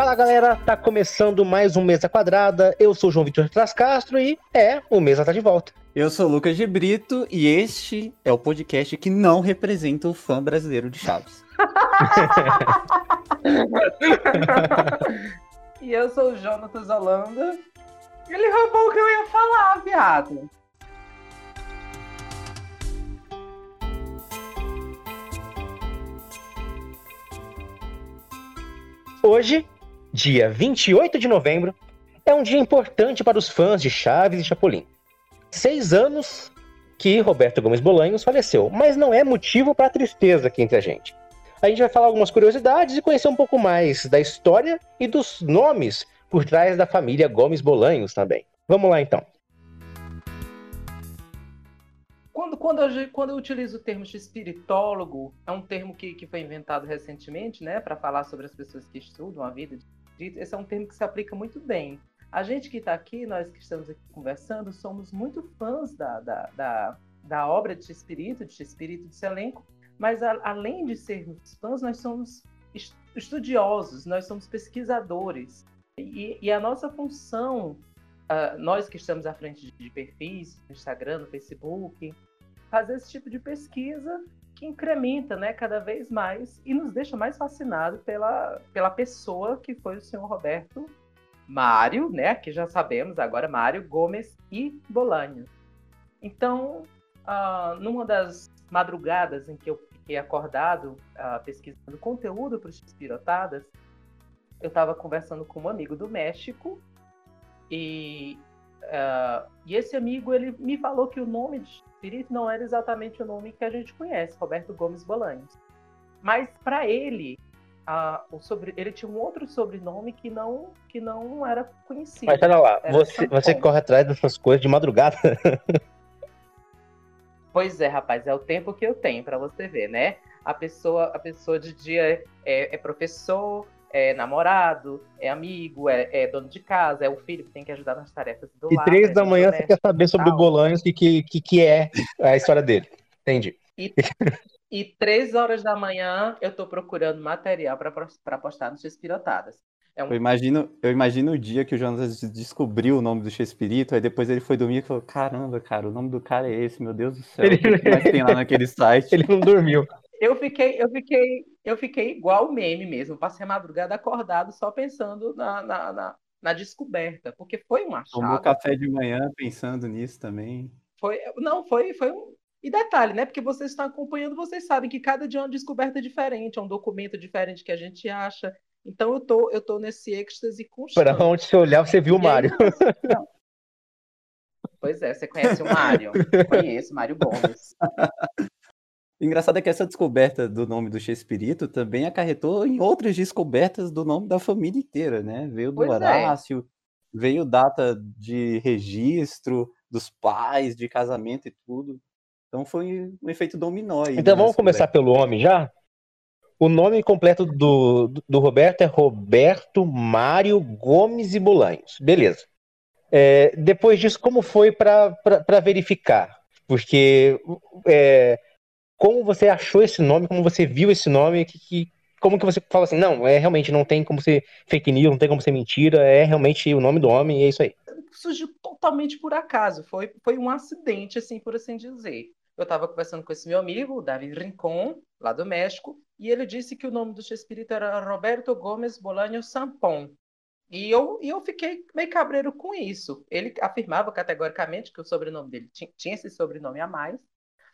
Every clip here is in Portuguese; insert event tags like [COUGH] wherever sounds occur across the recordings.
Fala galera, tá começando mais um Mesa Quadrada. Eu sou o João Vitor Trascastro e é, o Mesa tá de volta. Eu sou o Lucas de Brito e este é o podcast que não representa o fã brasileiro de Chaves. [LAUGHS] e eu sou o Jonatas Holanda. Ele roubou o que eu ia falar, viado. Hoje, dia 28 de novembro, é um dia importante para os fãs de Chaves e Chapolin. Seis anos que Roberto Gomes Bolanhos faleceu, mas não é motivo para tristeza aqui entre a gente. A gente vai falar algumas curiosidades e conhecer um pouco mais da história e dos nomes por trás da família Gomes Bolanhos também. Vamos lá então. Quando, quando, eu, quando eu utilizo o termo de espiritólogo, é um termo que, que foi inventado recentemente, né, para falar sobre as pessoas que estudam a vida de espírito. Esse é um termo que se aplica muito bem. A gente que está aqui, nós que estamos aqui conversando, somos muito fãs da, da, da, da obra de Espírito, de Espírito de Selenco, mas a, além de sermos fãs, nós somos estudiosos, nós somos pesquisadores. E, e a nossa função, uh, nós que estamos à frente de, de perfis, no Instagram, no Facebook, fazer esse tipo de pesquisa que incrementa né, cada vez mais e nos deixa mais fascinados pela, pela pessoa que foi o senhor Roberto Mário, né, que já sabemos agora, Mário Gomes e Bolanho. Então, uh, numa das madrugadas em que eu fiquei acordado uh, pesquisando conteúdo para os Pirotadas, eu estava conversando com um amigo do México e, uh, e esse amigo ele me falou que o nome de espírito não era exatamente o nome que a gente conhece, Roberto Gomes Bolanhos. Mas para ele, o sobre, ele tinha um outro sobrenome que não, que não era conhecido. Mas pera lá, você, você corre atrás dessas coisas de madrugada? [LAUGHS] Pois é, rapaz, é o tempo que eu tenho para você ver, né? A pessoa, a pessoa de dia é, é professor, é namorado, é amigo, é, é, dono de casa, é o filho que tem que ajudar nas tarefas do e lar. E três da manhã você quer saber sobre o Bolanhos e que, que, que é a história dele. Entendi. E, e três horas da manhã eu tô procurando material para postar nos Despirotadas. É um... eu, imagino, eu imagino o dia que o Jonas descobriu o nome do Chespirito, aí depois ele foi dormir e falou: Caramba, cara, o nome do cara é esse, meu Deus do céu, ele... o que mais tem lá naquele [LAUGHS] site? Ele não dormiu. Eu fiquei, eu fiquei, eu fiquei igual o meme mesmo. Passei a madrugada acordado só pensando na, na, na, na descoberta, porque foi um achado. Tomou café de manhã pensando nisso também. Foi, não, foi, foi um. E detalhe, né? Porque vocês estão acompanhando, vocês sabem que cada dia é uma descoberta diferente, é um documento diferente que a gente acha. Então eu tô, eu tô nesse êxtase constante. Para onde você olhar, você viu o Mário. Pois é, você conhece o Mário? [LAUGHS] Conheço, Mário Gomes. O engraçado é que essa descoberta do nome do Chespirito também acarretou em outras descobertas do nome da família inteira, né? Veio do pois é. Horácio, é. veio data de registro dos pais, de casamento e tudo. Então foi um efeito dominó. Aí, então vamos começar pelo homem já? O nome completo do, do Roberto é Roberto Mário Gomes e Bolanhos. Beleza. É, depois disso, como foi para verificar? Porque é, como você achou esse nome, como você viu esse nome, que, que, como que você fala assim, não, é realmente não tem como ser fake news, não tem como ser mentira, é realmente o nome do homem e é isso aí. Surgiu totalmente por acaso, foi, foi um acidente, assim, por assim dizer. Eu estava conversando com esse meu amigo, o David Rincon, lá do México, e ele disse que o nome do espírito era Roberto Gomes Bolanho Sampon. E eu, e eu fiquei meio cabreiro com isso. Ele afirmava categoricamente que o sobrenome dele tinha, tinha esse sobrenome a mais,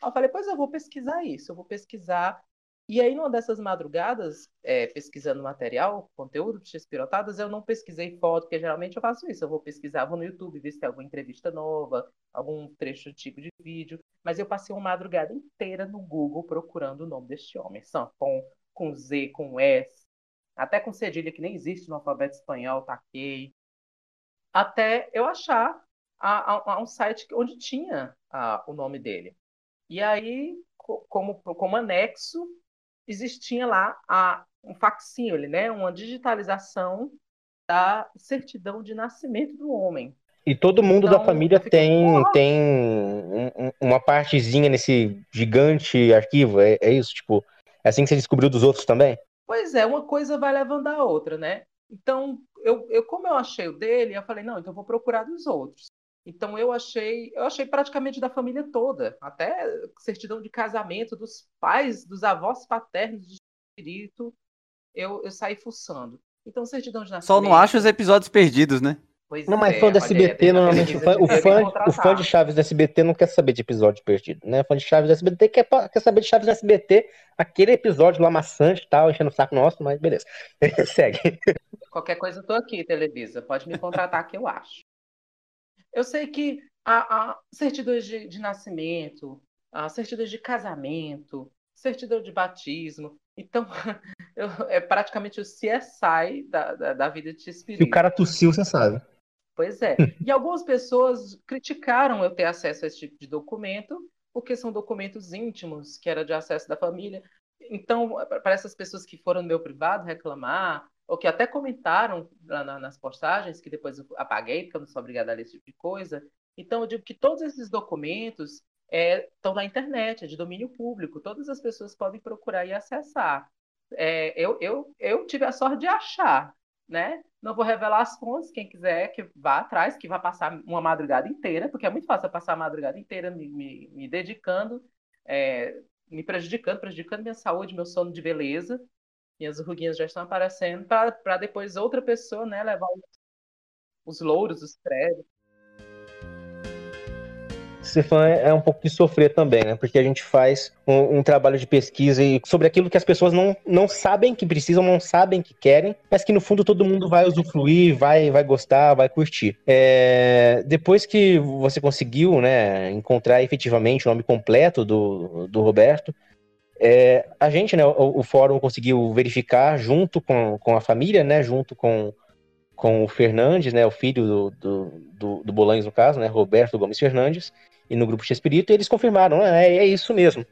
eu falei, pois eu vou pesquisar isso, eu vou pesquisar. E aí, numa dessas madrugadas, é, pesquisando material, conteúdo de X-Pirotadas, eu não pesquisei foto, porque geralmente eu faço isso. Eu vou pesquisar, vou no YouTube, ver se tem alguma entrevista nova, algum trecho antigo de vídeo. Mas eu passei uma madrugada inteira no Google procurando o nome deste homem. Sampon, com Z, com S, até com cedilha que nem existe no alfabeto espanhol, taquei. Até eu achar a, a, a um site onde tinha a, o nome dele. E aí, como, como anexo, existia lá a, um facsímile, né? uma digitalização da certidão de nascimento do homem. E todo mundo então, da família tem, tem uma partezinha nesse gigante arquivo, é, é, isso? Tipo, é assim que você descobriu dos outros também? Pois é, uma coisa vai levando a outra, né? Então, eu, eu como eu achei o dele, eu falei, não, então eu vou procurar dos outros. Então eu achei, eu achei praticamente da família toda, até certidão de casamento dos pais, dos avós paternos de espírito, eu, eu saí fuçando. Então certidão de nascimento. Só não acho os episódios perdidos, né? Pois não, mas é, fã do SBT, normalmente, o fã, o, fã, o fã de Chaves do SBT não quer saber de episódio perdido, né? O fã de Chaves do SBT quer, quer saber de Chaves do SBT, aquele episódio lá maçante e tal, enchendo o saco nosso, mas beleza. [LAUGHS] Segue. Qualquer coisa eu tô aqui, Televisa. Pode me contratar que eu acho. Eu sei que a, a certidões de, de nascimento, a certidões de casamento, certidão de batismo, então, [LAUGHS] eu, é praticamente o CSI da, da, da vida de espírito. Se o cara tossiu, você sabe. Pois é. [LAUGHS] E algumas pessoas criticaram eu ter acesso a esse tipo de documento, porque são documentos íntimos, que era de acesso da família. Então, para essas pessoas que foram no meu privado reclamar, ou que até comentaram na, nas postagens, que depois eu apaguei, porque eu não sou obrigada a ler esse tipo de coisa. Então, eu digo que todos esses documentos é, estão na internet, é de domínio público, todas as pessoas podem procurar e acessar. É, eu, eu, eu tive a sorte de achar, né? Não vou revelar as fontes, quem quiser que vá atrás, que vá passar uma madrugada inteira, porque é muito fácil passar a madrugada inteira me, me, me dedicando, é, me prejudicando, prejudicando minha saúde, meu sono de beleza. Minhas ruguinhas já estão aparecendo, para depois outra pessoa né, levar os, os louros, os créditos ser fã é um pouco de sofrer também, né? Porque a gente faz um, um, trabalho de pesquisa sobre aquilo que as pessoas não, não sabem que precisam, não sabem que querem, mas que no fundo todo mundo vai usufruir, vai, vai gostar, vai curtir. É, depois que você conseguiu, né, encontrar efetivamente o nome completo do, do Roberto, é, a gente, né, o, o, fórum conseguiu verificar junto com, com a família, né, junto com, com o Fernandes, né, o filho do, do, do, do Bolanhos, no caso, né, Roberto Gomes Fernandes, e no grupo X-Espírito, e eles confirmaram, ah, é, é isso mesmo.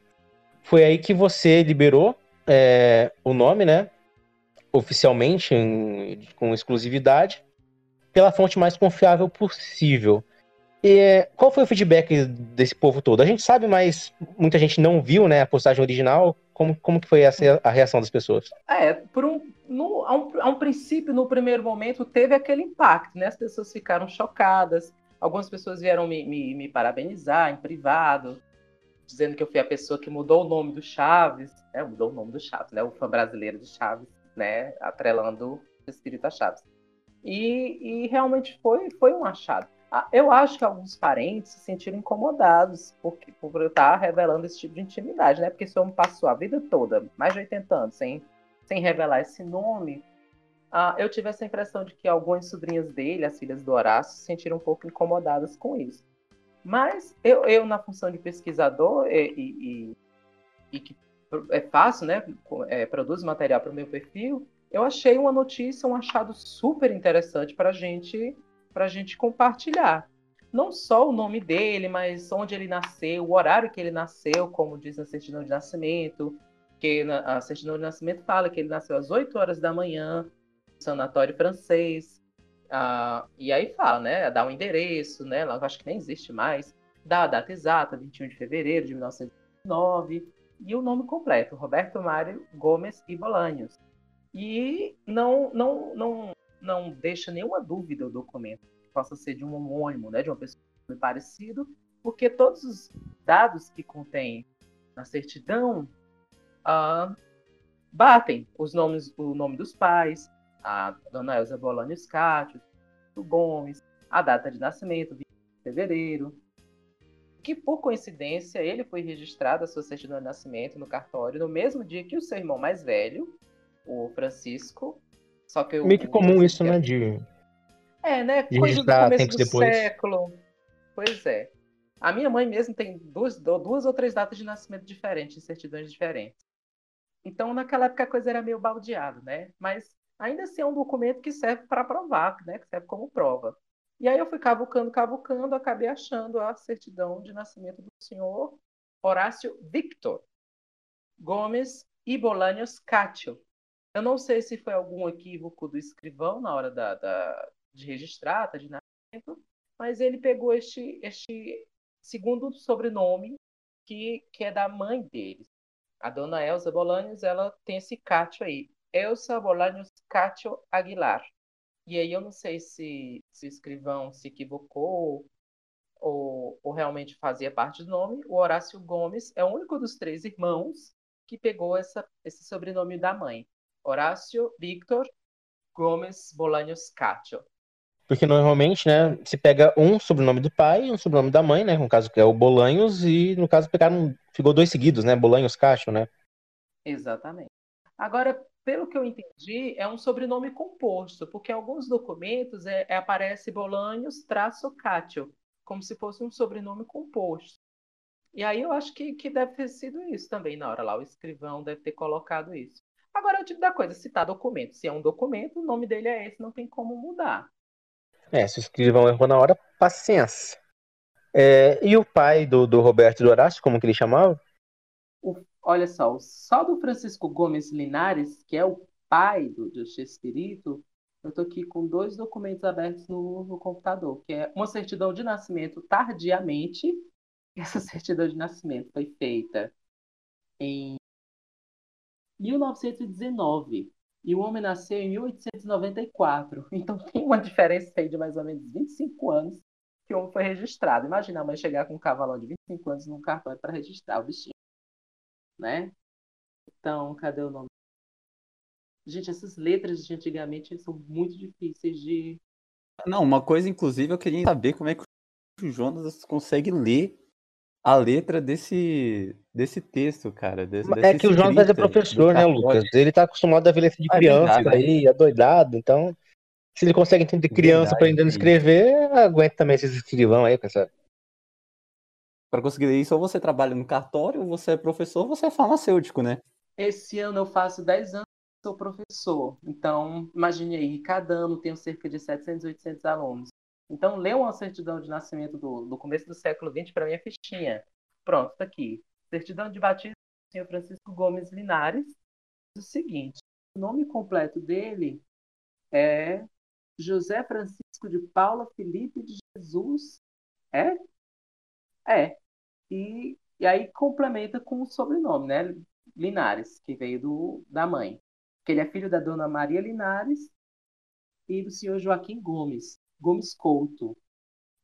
Foi aí que você liberou é, o nome, né? Oficialmente, em, com exclusividade, pela fonte mais confiável possível. E qual foi o feedback desse povo todo? A gente sabe, mas muita gente não viu né, a postagem original. Como, como que foi essa, a reação das pessoas? É, por um, no, a, um, a um princípio, no primeiro momento, teve aquele impacto, né? As pessoas ficaram chocadas, Algumas pessoas vieram me, me, me, parabenizar em privado, dizendo que eu fui a pessoa que mudou o nome do Chaves, né? Mudou o nome do Chaves, né? O fã brasileiro de Chaves, né? Atrelando o espírito a Chaves. E, e realmente foi, foi um achado. Ah, eu acho que alguns parentes se sentiram incomodados por, por eu estar revelando esse tipo de intimidade, né? Porque esse homem passou a vida toda, mais de 80 anos, sem, sem revelar esse nome, ah, eu tive essa impressão de que algumas sobrinhas dele, as filhas do Horácio, se sentiram um pouco incomodadas com isso. Mas eu, eu na função de pesquisador e, e, e que é fácil, né, é, produz material para o meu perfil, eu achei uma notícia, um achado super interessante para gente, a gente compartilhar. Não só o nome dele, mas onde ele nasceu, o horário que ele nasceu, como diz na certidão de nascimento, que a certidão de nascimento fala que ele nasceu às 8 horas da manhã, sanatório francês. Ah, e aí fala, né? Dá um endereço, né? Eu acho que nem existe mais. Dá a data exata, 21 de fevereiro de 1909. E o nome completo, Roberto Mário Gomes e Bolanhos. E não, não, não, não deixa nenhuma dúvida o documento que possa ser de um homônimo, né? De uma pessoa parecido, porque todos os dados que contém na certidão ah, batem os nomes, o nome dos pais, a dona Elza Bolani Scátio, do Gomes, a data de nascimento, 20 de fevereiro, que por coincidência ele foi registrado a sua certidão de nascimento no cartório no mesmo dia que o seu irmão mais velho, o Francisco. Só que Meio que comum isso, né? De... É, né? De Coisa do começo do depois. século. Pois é. A minha mãe mesmo tem duas, duas ou três datas de nascimento diferentes, certidões diferentes. Então, naquela época a coisa era meio baldeado, né? Mas ainda assim é um documento que serve para provar, né? que serve como prova. E aí eu fui cavucando, cavucando, acabei achando a certidão de nascimento do senhor Horácio Victor Gomes e Bolanios Cátio. Eu não sei se foi algum equívoco do escrivão na hora da, da, de registrar, de nascimento, mas ele pegou este, este segundo sobrenome que, que é da mãe deles. A dona Elza Bolanios, ela tem esse Cátio aí. Elsa Bolaños Cacho Aguilar. E aí eu não sei se, se o escrivão se equivocou ou, ou realmente fazia parte do nome. O Horácio Gomes é o único dos três irmãos que pegou essa, esse sobrenome da mãe. Horácio Victor Gomes Bolaños Cacho. Porque normalmente, né, se pega um sobrenome do pai e um sobrenome da mãe, né? No caso que é o Bolanhos, e no caso pegaram, ficou dois seguidos, né? Bolanhos Cacho, né? Exatamente. Agora, pelo que eu entendi, é um sobrenome composto, porque em alguns documentos é, é aparece Bolanhos traço Cátio, como se fosse um sobrenome composto. E aí eu acho que, que deve ter sido isso também na hora lá. O escrivão deve ter colocado isso. Agora, é o tipo da coisa, citar documento. Se é um documento, o nome dele é esse, não tem como mudar. É, se o escrivão errou na hora, paciência. É, e o pai do, do Roberto do Horácio, como que ele chamava? O, olha só, só do Francisco Gomes Linares, que é o pai do, do Espírito, eu estou aqui com dois documentos abertos no, no, computador, que é uma certidão de nascimento tardiamente. [LAUGHS] Essa certidão de nascimento foi feita em 1919. E o homem nasceu em 1894. [LAUGHS] Então tem uma diferença aí de mais ou menos 25 anos que o homem foi registrado. Imagina a mãe chegar com um cavalão de 25 anos num cartório para registrar o bichinho. Né? Então, cadê o nome? Gente, essas letras de antigamente são muito difíceis de. Não, uma coisa, inclusive, eu queria saber como é que o Jonas consegue ler a letra desse, desse texto, cara. Desse, é que o Jonas é professor, né, Lucas? Ele tá acostumado a ver de ah, é criança é aí, é doidado, então. Se ele consegue entender criança verdade, aprendendo a escrever, aguenta também esses escrivão aí, pessoal. Para conseguir isso, ou você trabalha no cartório, ou você é professor, ou você é farmacêutico, né? Esse ano eu faço 10 anos que sou professor. Então, imagine aí, cada ano tenho cerca de 700, 800 alunos. Então, lê uma certidão de nascimento do, do começo do século XX para minha fichinha. Pronto, está aqui. Certidão de batismo do senhor Francisco Gomes Linares. o seguinte: o nome completo dele é José Francisco de Paula Felipe de Jesus. É? É. E, e aí complementa com o sobrenome, né? Linares, que veio do, da mãe. Que ele é filho da dona Maria Linares e do senhor Joaquim Gomes. Gomes Couto.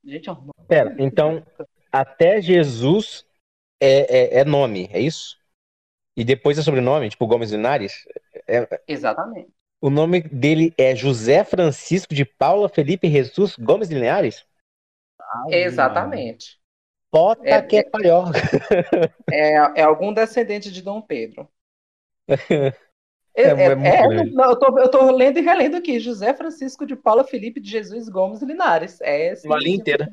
Gente, é um nome. Pera, então, até Jesus é, é, é, nome, é isso? E depois é sobrenome, tipo Gomes Linares? É... Exatamente. O nome dele é José Francisco de Paula Felipe Jesus Gomes Linares? Exatamente. Pota é, que é maior. [LAUGHS] É, é algum descendente de Dom Pedro. [LAUGHS] É, é, é, é não, eu, tô, eu tô lendo e relendo aqui. José Francisco de Paula Felipe de Jesus Gomes Linares. É, Uma linha inteira.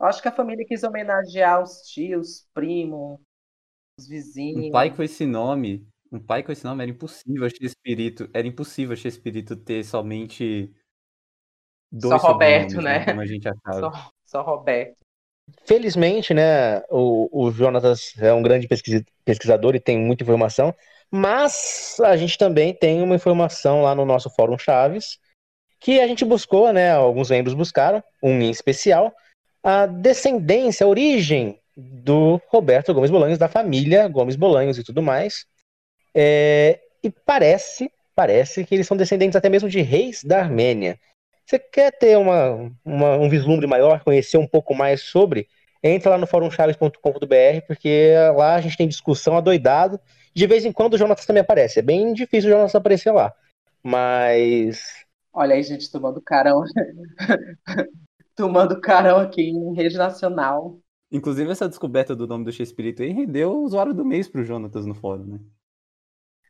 Acho que a família quis homenagear os tios, primos, os vizinhos. Um pai com esse nome, um pai com esse nome era impossível achar espírito. Era impossível achar espírito ter somente dois Só Roberto, né? né? Como a gente achava. Só, só Roberto. Felizmente, né, o, o Jonatas é um grande pesquisador e tem muita informação. Mas a gente também tem uma informação lá no nosso Fórum Chaves que a gente buscou, né? Alguns membros buscaram, um em especial, a descendência, a origem do Roberto Gomes Bolanhos, da família Gomes Bolanhos e tudo mais. É, e parece, parece que eles são descendentes até mesmo de reis da Armênia. Você quer ter uma, uma, um vislumbre maior, conhecer um pouco mais sobre? Entra lá no fórumchaves.com.br, porque lá a gente tem discussão adoidado de vez em quando o Jonas também aparece. É bem difícil o Jonas aparecer lá. Mas. Olha aí, gente, tomando carão. [LAUGHS] tomando carão aqui em rede nacional. Inclusive, essa descoberta do nome do X-Espírito aí rendeu o usuário do mês pro Jonatas no fórum, né?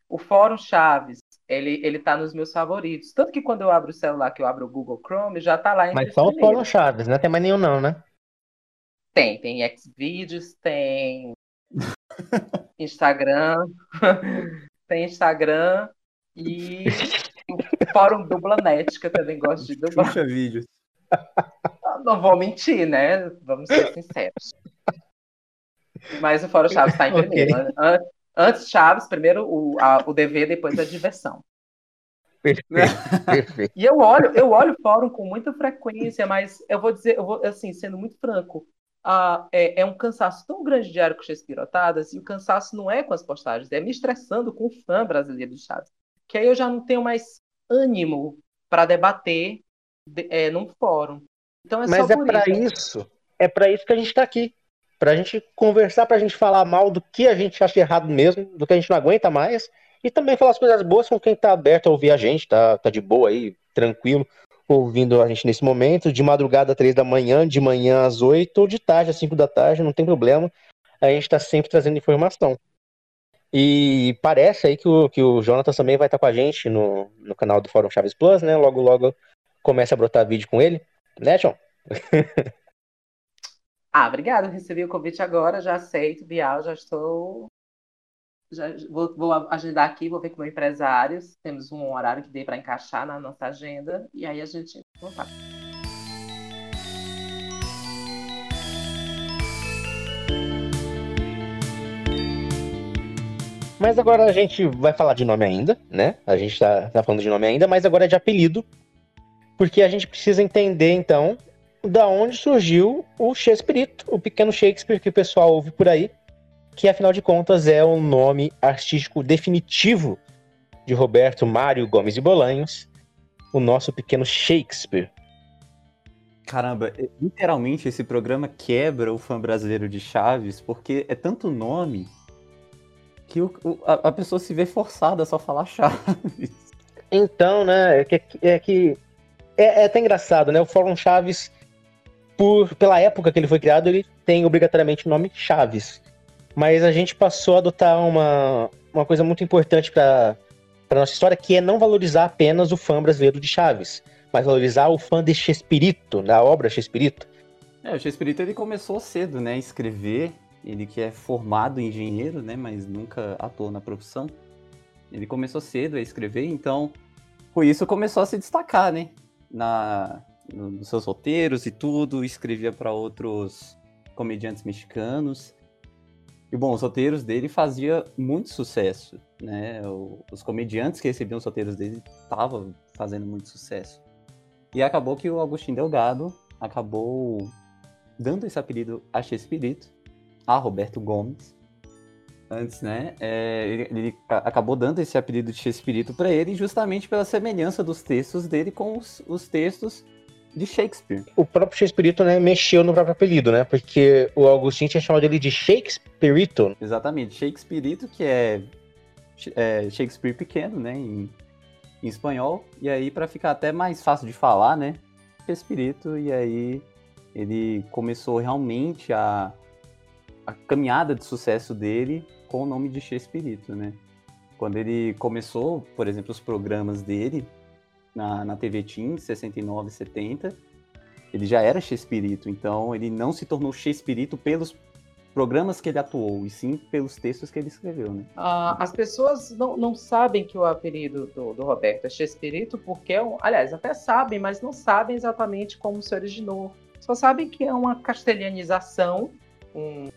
O Fórum Chaves, ele, ele tá nos meus favoritos. Tanto que quando eu abro o celular, que eu abro o Google Chrome, já tá lá em Mas só o Fórum Chaves, não tem mais nenhum não, né? Tem, tem Xvideos, tem [LAUGHS] Instagram, [LAUGHS] tem Instagram e o [LAUGHS] Fórum Dublanet, que eu também gosto de dublar. Puxa vídeos. Não vou mentir, né? Vamos ser sinceros. Mas o Fórum Chaves está em primeiro. Okay. Antes Chaves, primeiro o, a, o dever, depois a diversão. Perfeito, [LAUGHS] perfeito. E eu olho, eu olho o fórum com muita frequência, mas eu vou dizer, eu vou, assim, sendo muito franco, ah, é, é, um cansaço tão grande diário com Shakespeare e o cansaço não é com as postagens, é me estressando com o fã brasileiro de Chaves. que aí eu já não tenho mais ânimo para debater é, num fórum. Então é Mas é para isso. isso. É para isso que a gente está aqui. Para a gente conversar, para a gente falar mal do que a gente acha errado mesmo, do que a gente não aguenta mais, e também falar as coisas boas com quem está aberto a ouvir a gente, tá, tá de boa aí, tranquilo, ouvindo a gente nesse momento, de madrugada às três da manhã, de manhã às oito, ou de tarde às cinco da tarde, não tem problema. A gente está sempre trazendo informação. E parece aí que o, que o Jonathan também vai estar com a gente no, no canal do Fórum Chaves Plus, né? Logo, logo começa a brotar vídeo com ele. Né, John? [LAUGHS] ah, obrigada. Recebi o convite agora, já aceito, Bial, já estou. Já vou, vou agendar aqui, vou ver com o empresário. Temos um horário que dê para encaixar na nossa agenda. E aí a gente. Lá. Mas agora a gente vai falar de nome ainda, né? A gente tá, tá falando de nome ainda, mas agora é de apelido. Porque a gente precisa entender, então, da onde surgiu o Shakespeare, o pequeno Shakespeare que o pessoal ouve por aí, que afinal de contas é o nome artístico definitivo de Roberto Mário Gomes de Bolanhos, o nosso pequeno Shakespeare. Caramba, literalmente esse programa quebra o fã brasileiro de Chaves, porque é tanto nome que o, a, a, pessoa se vê forçada a só falar Chaves. Então, né, é que, é, que é, é até engraçado, né? O Fórum Chaves, por, pela época que ele foi criado, ele tem obrigatoriamente o nome Chaves. Mas a gente passou a adotar uma, uma coisa muito importante para a nossa história, que é não valorizar apenas o fã brasileiro de Chaves, mas valorizar o fã de Chespirito, da obra Chespirito. É, o Chespirito ele começou cedo, né, a escrever ele que é formado engenheiro, né, mas nunca atuou na profissão. Ele começou cedo a escrever, então com isso começou a se destacar, né, na nos seus roteiros e tudo, escrevia para outros comediantes mexicanos. E bom, os roteiros dele fazia muito sucesso, né? Os comediantes que recebiam os roteiros dele estavam fazendo muito sucesso. E acabou que o Agostinho Delgado acabou dando esse apelido a Chespirito, a Roberto Gomes. Antes, né? É, ele, ele, acabou dando esse apelido de Espírito para ele justamente pela semelhança dos textos dele com os, os textos de Shakespeare. O próprio Shakespeare né, mexeu no próprio apelido, né? Porque o Agostinho tinha chamado ele de Shakespeare. Exatamente, Shakespeare, que é, é, Shakespeare pequeno, né? Em, em espanhol. E aí, para ficar até mais fácil de falar, né? Shakespeare, e aí ele começou realmente a a caminhada de sucesso dele com o nome de Chespirito, né? Quando ele começou, por exemplo, os programas dele na, na TV Team, 69, 70, ele já era Chespirito, então ele não se tornou Chespirito pelos programas que ele atuou, e sim pelos textos que ele escreveu, né? Ah, as pessoas não, não sabem que o apelido do, do Roberto é Chespirito, porque, é um, aliás, até sabem, mas não sabem exatamente como se originou. Só sabem que é uma castelhanização, um,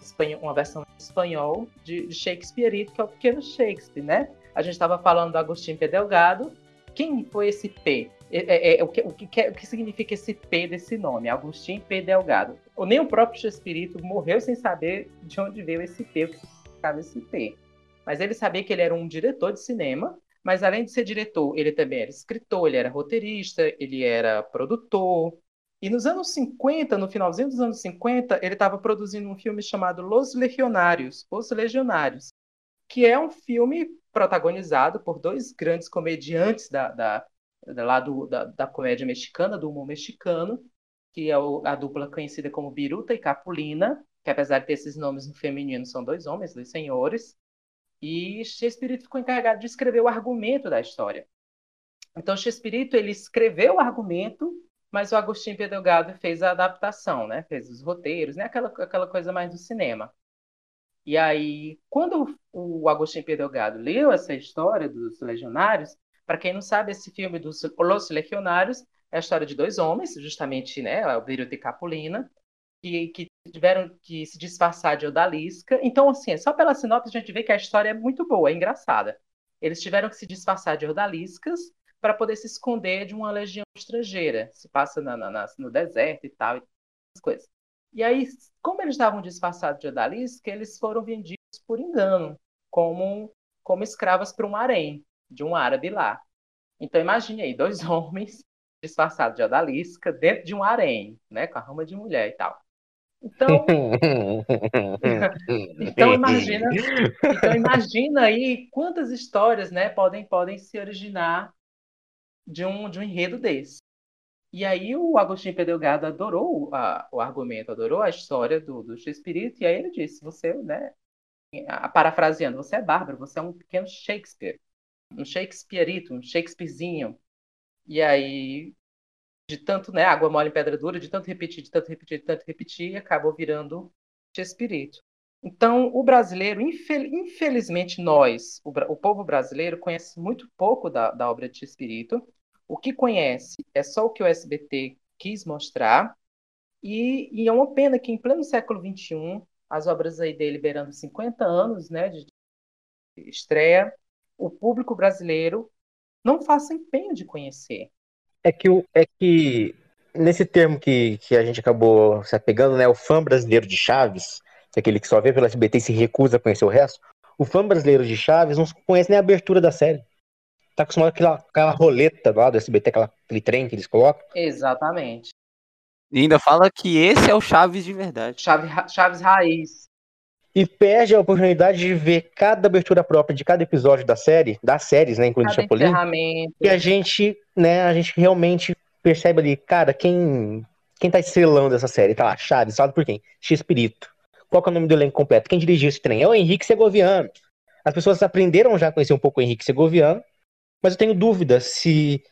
espanhol, uma versão em espanhol de, de Shakespeare, que é o pequeno Shakespeare, né? A gente estava falando do Agostinho P. Delgado. Quem foi esse P? É, é, é, o, que, o, que, o, que, significa esse P desse nome? Agostinho P. Delgado. Ou nem o próprio Shakespeare morreu sem saber de onde veio esse P, o que significava esse P. Mas ele sabia que ele era um diretor de cinema, mas além de ser diretor, ele também era escritor, ele era roteirista, ele era produtor, e nos anos 50, no finalzinho dos anos 50, ele estava produzindo um filme chamado Los Legionários, Os Legionários, que é um filme protagonizado por dois grandes comediantes da, da, da, lá do, da, da comédia mexicana, do humor mexicano, que é o, a dupla conhecida como Biruta e Capulina, que apesar de ter esses nomes no feminino, são dois homens, dois senhores. E Shakespeare ficou encarregado de escrever o argumento da história. Então, Shakespeare ele escreveu o argumento mas o Agostinho Delgado fez a adaptação, né? Fez os roteiros, né? Aquela, aquela coisa mais do cinema. E aí, quando o Agostinho Delgado leu essa história dos legionários, para quem não sabe, esse filme dos Los Legionários é a história de dois homens, justamente, né? O Beirute e Capulina, que, que tiveram que se disfarçar de odalisca. Então, assim, só pela sinopse a gente vê que a história é muito boa, é engraçada. Eles tiveram que se disfarçar de odaliscas para poder se esconder de uma legião estrangeira. Se passa na, na, no deserto e tal, essas coisas. E aí, como eles estavam disfarçados de odalisca, eles foram vendidos por engano, como, como escravas para um harém. de um árabe lá. Então imagine aí, dois [LAUGHS] homens disfarçados de odalisca dentro de um harém, né, com a rama de mulher e tal. Então, [LAUGHS] então imagina, então imagina aí quantas histórias, né, podem podem se originar de um de um enredo desse. E aí o Agostinho Pedelgado adorou a, o argumento, adorou a história do, do Espírito, e aí ele disse, você, né, parafraseando, você é bárbaro, você é um pequeno Shakespeare, um Shakespeareito, um Shakespearezinho. E aí, de tanto, né, água mole em pedra dura, de tanto repetir, de tanto repetir, de tanto repetir, acabou virando Shakespeareito. Então, o brasileiro, infelizmente, nós, o, o, povo brasileiro, conhece muito pouco da, da obra de Espírito. O que conhece é só o que o SBT quis mostrar. E, e é uma pena que, em pleno século XXI, as obras aí dele beirando 50 anos né, de estreia, o público brasileiro não faça empenho de conhecer. É que, é que nesse termo que, que a gente acabou se apegando, né, o fã brasileiro de Chaves, que é aquele que só vê pelo SBT e se recusa a conhecer o resto, o fã brasileiro de Chaves não conhece nem a abertura da série. Tá acostumado com aquela, aquela roleta lá do SBT, aquela, aquele trem que eles colocam. Exatamente. E ainda fala que esse é o Chaves de verdade. Chaves, Chaves raiz. E perde a oportunidade de ver cada abertura própria de cada episódio da série, das séries, né, incluindo cada Chapolin. E a gente, né, a gente realmente percebe ali, cara, quem quem tá estrelando essa série? Tá lá, Chaves, sabe por quem? X-Espírito. Qual é o nome do elenco completo? Quem dirigiu esse trem? É o Henrique Segoviano. As pessoas aprenderam já a conhecer um pouco o Henrique Segoviano, mas eu tenho dúvida se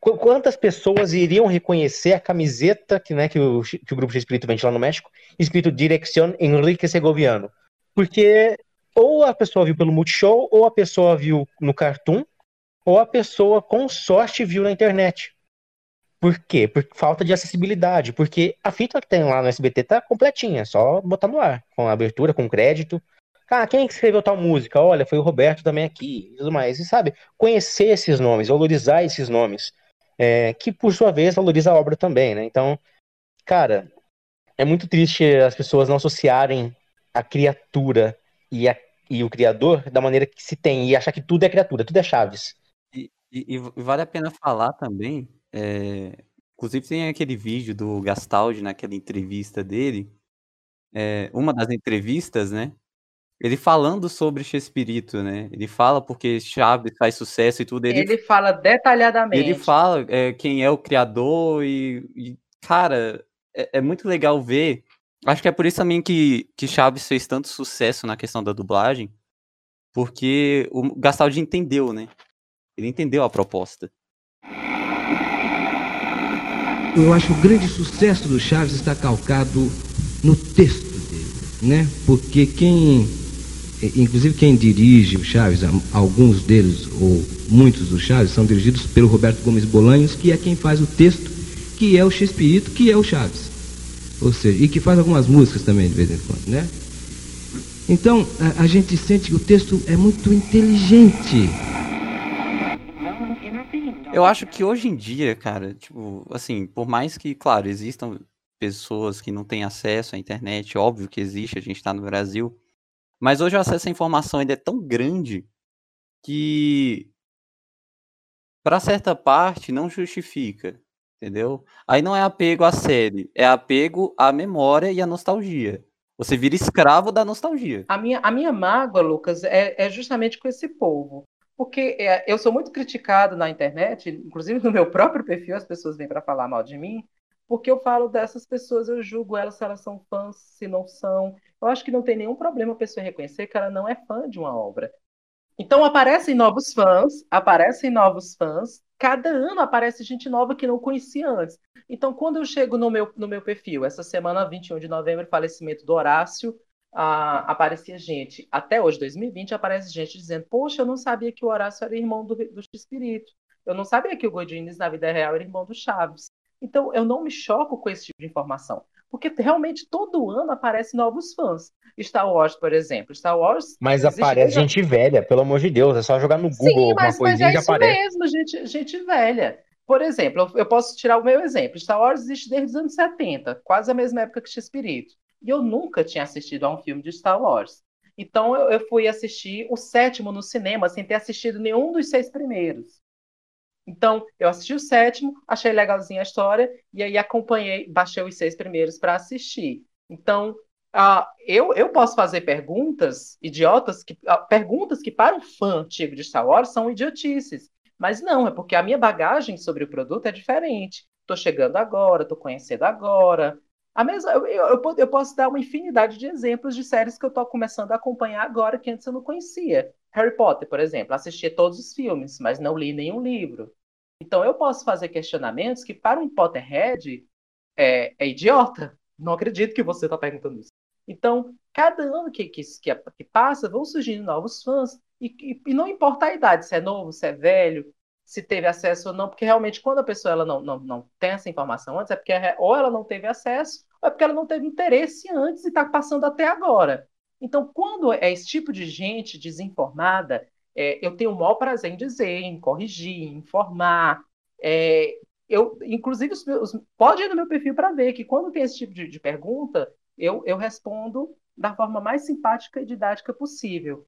quantas pessoas iriam reconhecer a camiseta que, né, que, o, que o grupo de espírito vende lá no México, escrito Dirección Enrique Segoviano? Porque ou a pessoa viu pelo Multishow, ou a pessoa viu no Cartoon, ou a pessoa com sorte viu na internet. Por quê? Por falta de acessibilidade. Porque a fita que tem lá no SBT tá completinha, é só botar no ar, com abertura, com crédito. Ah, quem escreveu tal música? Olha, foi o Roberto também aqui e tudo mais. E sabe, conhecer esses nomes, valorizar esses nomes é, que por sua vez valoriza a obra também, né? Então, cara, é muito triste as pessoas não associarem a criatura e, a, e o criador da maneira que se tem e achar que tudo é criatura, tudo é Chaves. E, e, e vale a pena falar também, é, inclusive tem aquele vídeo do Gastaldi naquela entrevista dele, é, uma das entrevistas, né? Ele falando sobre Chespirito, né? Ele fala porque Chaves faz sucesso e tudo. Ele, ele fala detalhadamente. Ele fala é, quem é o criador e, e cara, é, é, muito legal ver. Acho que é por isso também que, que Chaves fez tanto sucesso na questão da dublagem, porque o Gastaldi entendeu, né? Ele entendeu a proposta. Eu acho que o grande sucesso do Chaves está calcado no texto dele, né? Porque quem inclusive quem dirige o Chaves, alguns deles, ou muitos dos Chaves, são dirigidos pelo Roberto Gomes Bolanhos, que é quem faz o texto, que é o Chespirito, que é o Chaves. Ou seja, e que faz algumas músicas também de vez em quando, né? Então, a, a gente sente que o texto é muito inteligente. Eu acho que hoje em dia, cara, tipo, assim, por mais que, claro, existam pessoas que não têm acesso à internet, óbvio que existe, a gente está no Brasil, mas hoje o acesso à informação ainda é tão grande que para certa parte não justifica, entendeu? Aí não é apego à série, é apego à memória e à nostalgia. Você vira escravo da nostalgia. A minha, a minha mágoa, Lucas, é, é justamente com esse povo. Porque é, eu sou muito criticado na internet, inclusive no meu [LAUGHS] próprio perfil, as pessoas vêm para falar mal de mim, porque eu falo dessas pessoas, eu julgo elas se elas são fãs, se não são. Eu acho que não tem nenhum problema a pessoa reconhecer que ela não é fã de uma obra. Então aparecem novos fãs, aparecem novos fãs, cada ano aparece gente nova que não conhecia antes. Então, quando eu chego no meu, no meu perfil, essa semana, 21 de novembro, falecimento do Horácio, ah, aparecia gente, até hoje, 2020, aparece gente dizendo: Poxa, eu não sabia que o Horácio era irmão do, do Espírito. Eu não sabia que o Godines, na vida real, era irmão do Chaves. Então, eu não me choco com esse tipo de informação, porque realmente todo ano aparecem novos fãs. Star Wars, por exemplo. Star Wars. Mas aparece gente velha, pelo amor de Deus, é só jogar no Google Sim, mas, uma coisinha mas é e já aparece. mesmo, gente, gente velha. Por exemplo, eu posso tirar o meu exemplo. Star Wars existe desde os anos 70, quase a mesma época que X-Espírito. E eu nunca tinha assistido a um filme de Star Wars. Então eu, eu fui assistir o sétimo no cinema sem ter assistido nenhum dos seis primeiros. Então, eu assisti o sétimo, achei legalzinha a história, e aí acompanhei, baixei os seis primeiros para assistir. Então, uh, eu, eu posso fazer perguntas idiotas, que, uh, perguntas que para um fã antigo de Star Wars são idiotices. Mas não, é porque a minha bagagem sobre o produto é diferente. Estou chegando agora, estou conhecendo agora. A mesma, eu, eu, eu, posso dar uma infinidade de exemplos de séries que eu estou começando a acompanhar agora que antes eu não conhecia. Harry Potter, por exemplo, assisti todos os filmes, mas não li nenhum livro. Então eu posso fazer questionamentos que para um Potterhead é, é idiota. Não acredito que você está perguntando isso. Então, cada ano que, que, que, passa, vão surgindo novos fãs, e, e, e, não importa a idade, se é novo, se é velho, se teve acesso ou não, porque realmente quando a pessoa ela não, não, não tem essa informação antes, é porque ou ela não teve acesso, ou é porque ela não teve interesse antes e está passando até agora. Então, quando é esse tipo de gente desinformada, é, eu tenho o maior prazer em dizer, em corrigir, em informar. É, eu, inclusive, os meus, pode ir no meu perfil para ver que quando tem esse tipo de, de pergunta, eu, eu respondo da forma mais simpática e didática possível.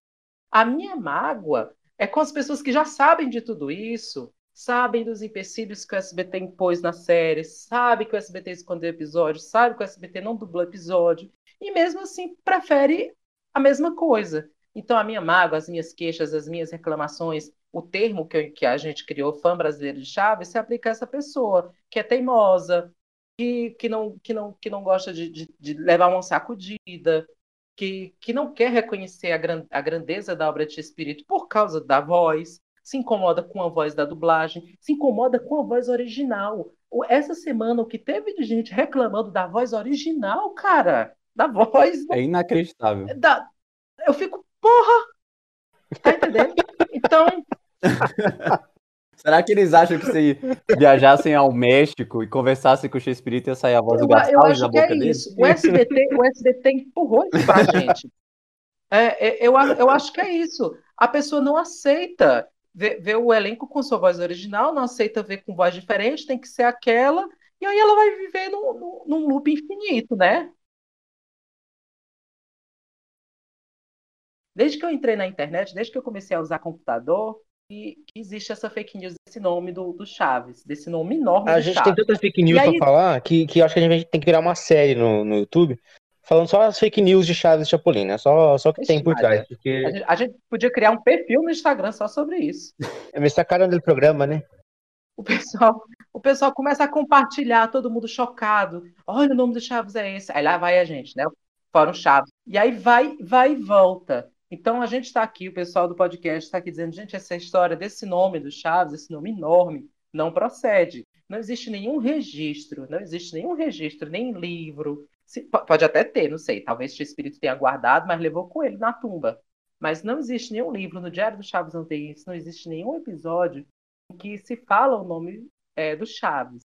A minha mágoa é com as pessoas que já sabem de tudo isso, sabem dos empecilhos que o SBT impôs na série, sabe que o SBT escondeu episódio, sabe que o SBT não dublou episódio, e mesmo assim prefere a mesma coisa. Então, a minha mágoa, as minhas queixas, as minhas reclamações, o termo que, eu, que a gente criou, fã brasileiro de Chaves, se aplica a essa pessoa, que é teimosa, que, que, não, que, não, que não gosta de, de, de levar uma sacudida, que, que não quer reconhecer a, gran, a grandeza da obra de espírito por causa da voz, se incomoda com a voz da dublagem, se incomoda com a voz original. Essa semana, o que teve de gente reclamando da voz original, cara, da voz. É inacreditável. Da, eu fico, porra! Tá entendendo? Então. [LAUGHS] Será que eles acham que se viajassem ao México e conversassem com o Shakespeare ia sair a voz do Gastal da boca é dele? Isso. O SBT, o SBT empurrou isso pra [LAUGHS] gente. É, é, eu, eu acho que é isso. A pessoa não aceita ver, ver, o elenco com sua voz original, não aceita ver com voz diferente, tem que ser aquela, e aí ela vai viver num, num, num loop infinito, né? Desde que eu entrei na internet, desde que eu comecei a usar computador, que, que existe essa fake news desse nome do, do Chaves, desse nome enorme A gente Chaves. tem tanta fake news aí... pra falar que, que acho que a gente tem que virar uma série no, no YouTube falando só as fake news de Chaves e Chapolin, né? Só, só que Ixi, tem por trás. Porque... A gente, a, gente, podia criar um perfil no Instagram só sobre isso. É me sacaram do programa, né? O pessoal, o pessoal começa a compartilhar, todo mundo chocado. Olha, o nome do Chaves é esse. Aí lá vai a gente, né? Fórum Chaves. E aí vai, vai e volta. Então a gente está aqui, o pessoal do podcast está aqui dizendo, gente, essa história desse nome do Chaves, esse nome enorme, não procede. Não existe nenhum registro, não existe nenhum registro, nem livro. Se, pode até ter, não sei, talvez o espírito tenha guardado, mas levou com ele na tumba. Mas não existe nenhum livro, no Diário do Chaves não não existe nenhum episódio em que se fala o nome é, do Chaves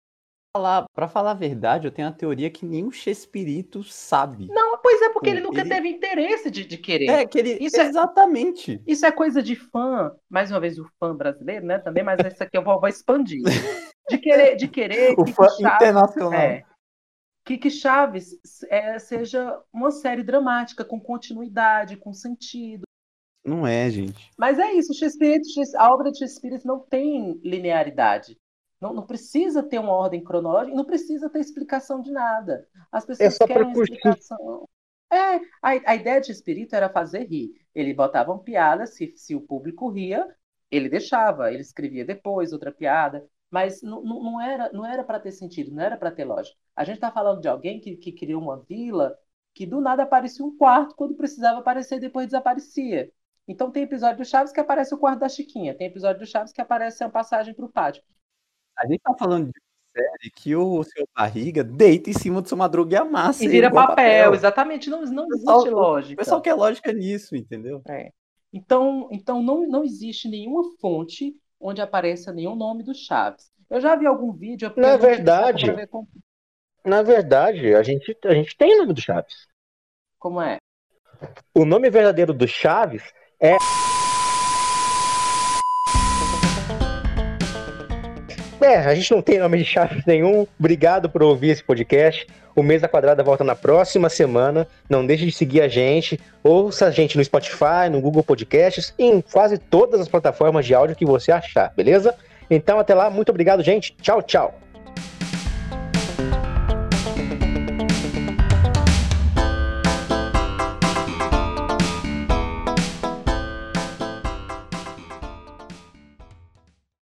falar, pra falar a verdade, eu tenho a teoria que o Chespirito sabe. Não, pois é, porque ele nunca ele... teve interesse de, de querer. É, que ele. Isso é Exatamente. É, isso é coisa de fã, mais uma vez o fã brasileiro, né? Também, mas esse aqui eu vou, vou expandir. De querer, de querer. [LAUGHS] o fã Chaves, internacional. É, que, que Chaves é, seja uma série dramática, com continuidade, com sentido. Não é, gente. Mas é isso, o a obra de Shakespeare não tem linearidade. Não, não precisa ter uma ordem cronológica, não precisa ter explicação de nada. As pessoas é querem explicação. É, a, a ideia de espírito era fazer rir. Ele botava uma piada, se, se o público ria, ele deixava, ele escrevia depois outra piada, mas não, não era não era para ter sentido, não era para ter lógica. A gente está falando de alguém que, que criou uma vila que do nada aparecia um quarto, quando precisava aparecer, depois desaparecia. Então tem episódio do Chaves que aparece o quarto da Chiquinha, tem episódio do Chaves que aparece a passagem para o pátio. A gente tá falando de série que o seu barriga deita em cima do seu madruga e amassa. E vira papel, papel, exatamente. Não, não existe pessoal, lógica. O pessoal quer lógica nisso, entendeu? É. Então, então não, não existe nenhuma fonte onde apareça nenhum nome do Chaves. Eu já vi algum vídeo. Na verdade, com... na verdade, a gente, a gente tem o nome do Chaves. Como é? O nome verdadeiro do Chaves é a gente não tem nome de Chaves [LAUGHS] nenhum. Obrigado por ouvir esse podcast. O Mesa Quadrada volta na próxima semana. Não deixe de seguir a gente. Ouça a gente no Spotify, no Google Podcasts, em quase todas as plataformas de áudio que você achar, beleza? Então, até lá. Muito obrigado, gente. Tchau, tchau.